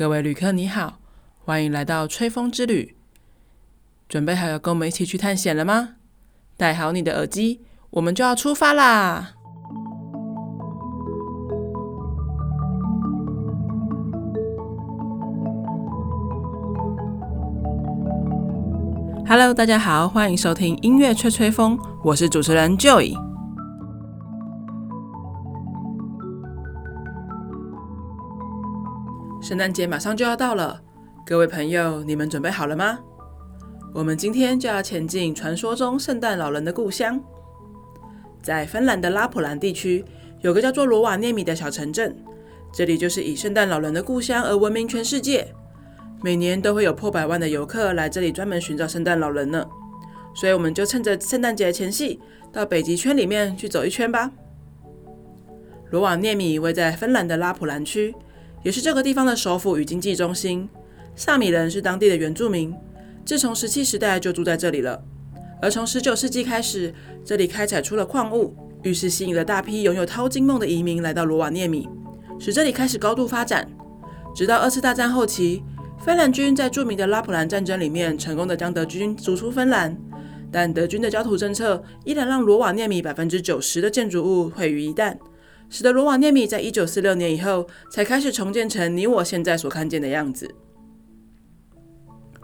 各位旅客你好，欢迎来到吹风之旅。准备好要跟我们一起去探险了吗？戴好你的耳机，我们就要出发啦！Hello，大家好，欢迎收听音乐吹吹风，我是主持人 Joy。圣诞节马上就要到了，各位朋友，你们准备好了吗？我们今天就要前进传说中圣诞老人的故乡，在芬兰的拉普兰地区，有个叫做罗瓦涅米的小城镇，这里就是以圣诞老人的故乡而闻名全世界。每年都会有破百万的游客来这里专门寻找圣诞老人呢，所以我们就趁着圣诞节前夕，到北极圈里面去走一圈吧。罗瓦涅米位在芬兰的拉普兰区。也是这个地方的首府与经济中心。萨米人是当地的原住民，自从石器时代就住在这里了。而从十九世纪开始，这里开采出了矿物，于是吸引了大批拥有淘金梦的移民来到罗瓦涅米，使这里开始高度发展。直到二次大战后期，芬兰军在著名的拉普兰战争里面成功的将德军逐出芬兰，但德军的焦土政策依然让罗瓦涅米百分之九十的建筑物毁于一旦。使得罗瓦涅米在一九四六年以后才开始重建成你我现在所看见的样子。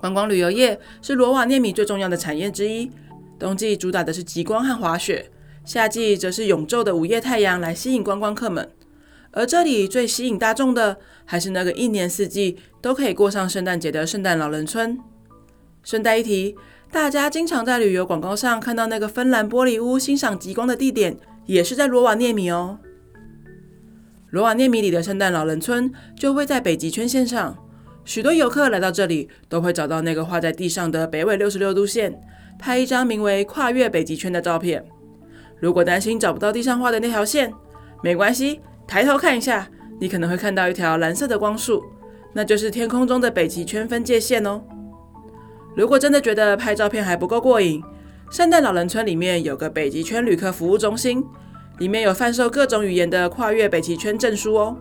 观光旅游业是罗瓦涅米最重要的产业之一。冬季主打的是极光和滑雪，夏季则是永昼的午夜太阳来吸引观光客们。而这里最吸引大众的，还是那个一年四季都可以过上圣诞节的圣诞老人村。顺带一提，大家经常在旅游广告上看到那个芬兰玻璃屋欣赏极光的地点，也是在罗瓦涅米哦。罗瓦涅米里的圣诞老人村就位在北极圈线上，许多游客来到这里都会找到那个画在地上的北纬六十六度线，拍一张名为“跨越北极圈”的照片。如果担心找不到地上画的那条线，没关系，抬头看一下，你可能会看到一条蓝色的光束，那就是天空中的北极圈分界线哦。如果真的觉得拍照片还不够过瘾，圣诞老人村里面有个北极圈旅客服务中心。里面有贩售各种语言的跨越北极圈证书哦。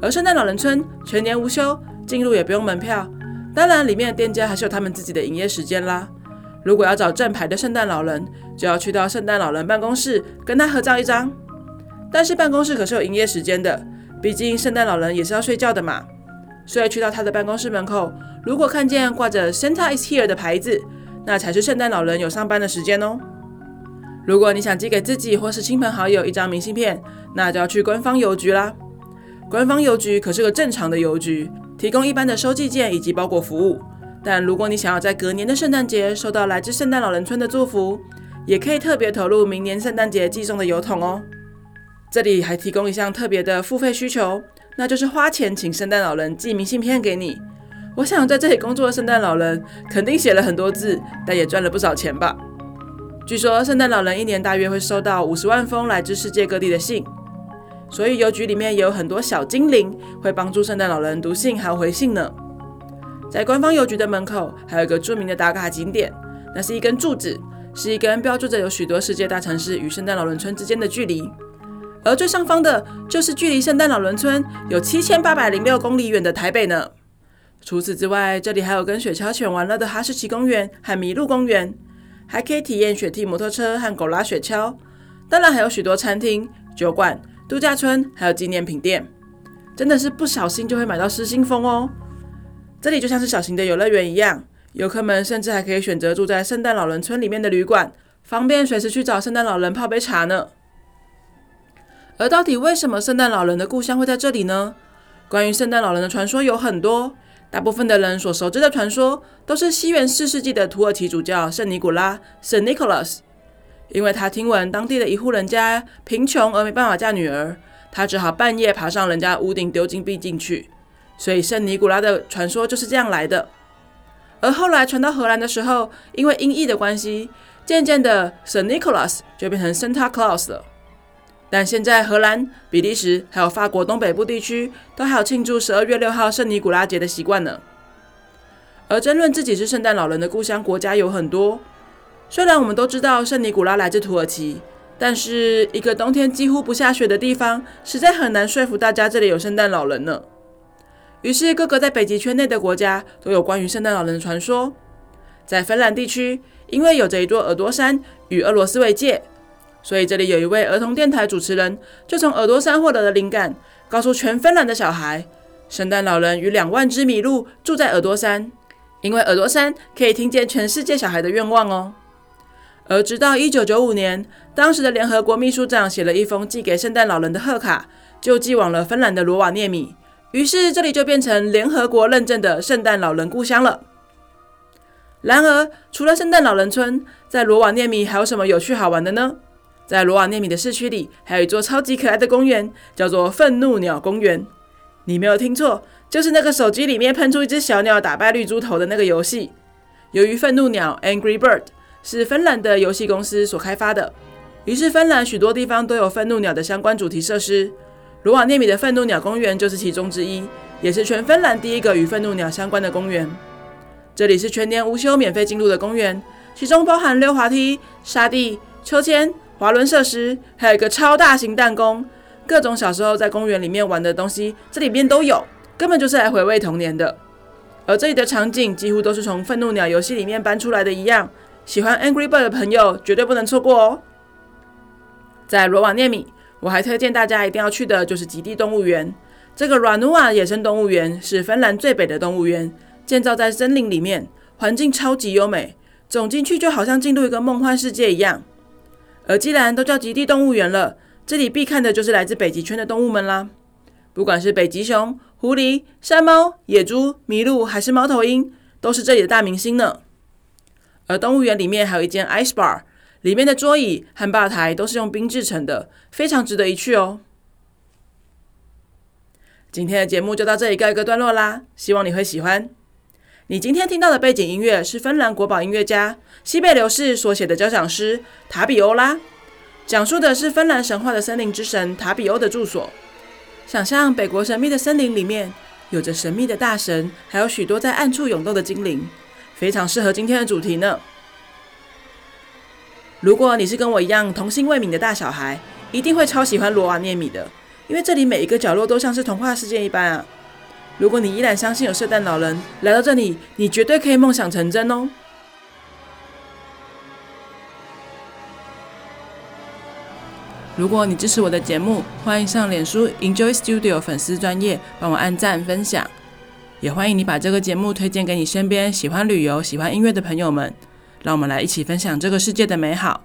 而圣诞老人村全年无休，进入也不用门票。当然，里面的店家还是有他们自己的营业时间啦。如果要找正牌的圣诞老人，就要去到圣诞老人办公室跟他合照一张。但是办公室可是有营业时间的，毕竟圣诞老人也是要睡觉的嘛。所以去到他的办公室门口，如果看见挂着 Santa is here 的牌子，那才是圣诞老人有上班的时间哦。如果你想寄给自己或是亲朋好友一张明信片，那就要去官方邮局啦。官方邮局可是个正常的邮局，提供一般的收寄件以及包裹服务。但如果你想要在隔年的圣诞节收到来自圣诞老人村的祝福，也可以特别投入明年圣诞节寄送的邮筒哦。这里还提供一项特别的付费需求，那就是花钱请圣诞老人寄明信片给你。我想在这里工作的圣诞老人肯定写了很多字，但也赚了不少钱吧。据说圣诞老人一年大约会收到五十万封来自世界各地的信，所以邮局里面也有很多小精灵会帮助圣诞老人读信还有回信呢。在官方邮局的门口还有一个著名的打卡景点，那是一根柱子，是一根标注着有许多世界大城市与圣诞老人村之间的距离，而最上方的就是距离圣诞老人村有七千八百零六公里远的台北呢。除此之外，这里还有跟雪橇犬玩乐的哈士奇公园和麋鹿公园。还可以体验雪地摩托车和狗拉雪橇，当然还有许多餐厅、酒馆、度假村，还有纪念品店，真的是不小心就会买到失心疯哦。这里就像是小型的游乐园一样，游客们甚至还可以选择住在圣诞老人村里面的旅馆，方便随时去找圣诞老人泡杯茶呢。而到底为什么圣诞老人的故乡会在这里呢？关于圣诞老人的传说有很多。大部分的人所熟知的传说，都是西元四世纪的土耳其主教圣尼古拉 （Saint Nicholas）。因为他听闻当地的一户人家贫穷而没办法嫁女儿，他只好半夜爬上人家屋顶丢金币进去，所以圣尼古拉的传说就是这样来的。而后来传到荷兰的时候，因为音译的关系，渐渐的 Saint Nicholas 就变成 Santa Claus 了。但现在，荷兰、比利时还有法国东北部地区都还有庆祝十二月六号圣尼古拉节的习惯呢。而争论自己是圣诞老人的故乡国家有很多。虽然我们都知道圣尼古拉来自土耳其，但是一个冬天几乎不下雪的地方，实在很难说服大家这里有圣诞老人呢。于是各个在北极圈内的国家都有关于圣诞老人的传说。在芬兰地区，因为有着一座耳朵山与俄罗斯为界，所以这里有一位儿童电台主持人就从耳朵山获得了灵感，告诉全芬兰的小孩，圣诞老人与两万只麋鹿住在耳朵山，因为耳朵山可以听见全世界小孩的愿望哦。而直到一九九五年，当时的联合国秘书长写了一封寄给圣诞老人的贺卡，就寄往了芬兰的罗瓦涅米。于是这里就变成联合国认证的圣诞老人故乡了。然而，除了圣诞老人村，在罗瓦涅米还有什么有趣好玩的呢？在罗瓦涅米的市区里，还有一座超级可爱的公园，叫做愤怒鸟公园。你没有听错，就是那个手机里面喷出一只小鸟打败绿猪头的那个游戏。由于愤怒鸟 （Angry Bird） 是芬兰的游戏公司所开发的，于是芬兰许多地方都有愤怒鸟的相关主题设施。罗瓦涅米的愤怒鸟公园就是其中之一，也是全芬兰第一个与愤怒鸟相关的公园。这里是全年无休、免费进入的公园，其中包含溜滑梯、沙地、秋千、滑轮设施，还有一个超大型弹弓，各种小时候在公园里面玩的东西，这里边都有，根本就是来回味童年的。而这里的场景几乎都是从愤怒鸟游戏里面搬出来的一样。喜欢 Angry Bird 的朋友绝对不能错过哦！在罗瓦涅米，我还推荐大家一定要去的就是极地动物园。这个 Ranua 野生动物园是芬兰最北的动物园，建造在森林里面，环境超级优美，走进去就好像进入一个梦幻世界一样。而既然都叫极地动物园了，这里必看的就是来自北极圈的动物们啦。不管是北极熊、狐狸、山猫、野猪、麋鹿，还是猫头鹰，都是这里的大明星呢。而动物园里面还有一间 Ice Bar，里面的桌椅和吧台都是用冰制成的，非常值得一去哦。今天的节目就到这里告一个段落啦，希望你会喜欢。你今天听到的背景音乐是芬兰国宝音乐家西贝流士所写的交响诗《塔比欧拉》，讲述的是芬兰神话的森林之神塔比欧的住所。想象北国神秘的森林里面有着神秘的大神，还有许多在暗处涌动的精灵。非常适合今天的主题呢。如果你是跟我一样童心未泯的大小孩，一定会超喜欢罗瓦涅米的，因为这里每一个角落都像是童话世界一般啊。如果你依然相信有圣诞老人来到这里，你绝对可以梦想成真哦。如果你支持我的节目，欢迎上脸书 Enjoy Studio 粉丝专业帮我按赞分享。也欢迎你把这个节目推荐给你身边喜欢旅游、喜欢音乐的朋友们，让我们来一起分享这个世界的美好。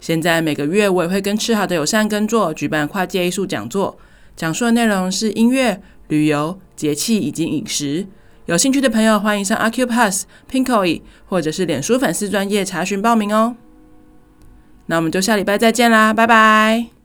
现在每个月我也会跟吃好的友善耕作举办跨界艺术讲座，讲述的内容是音乐、旅游、节气以及饮食。有兴趣的朋友欢迎上 Accupass、Pinkoi 或者是脸书粉丝专页查询报名哦。那我们就下礼拜再见啦，拜拜。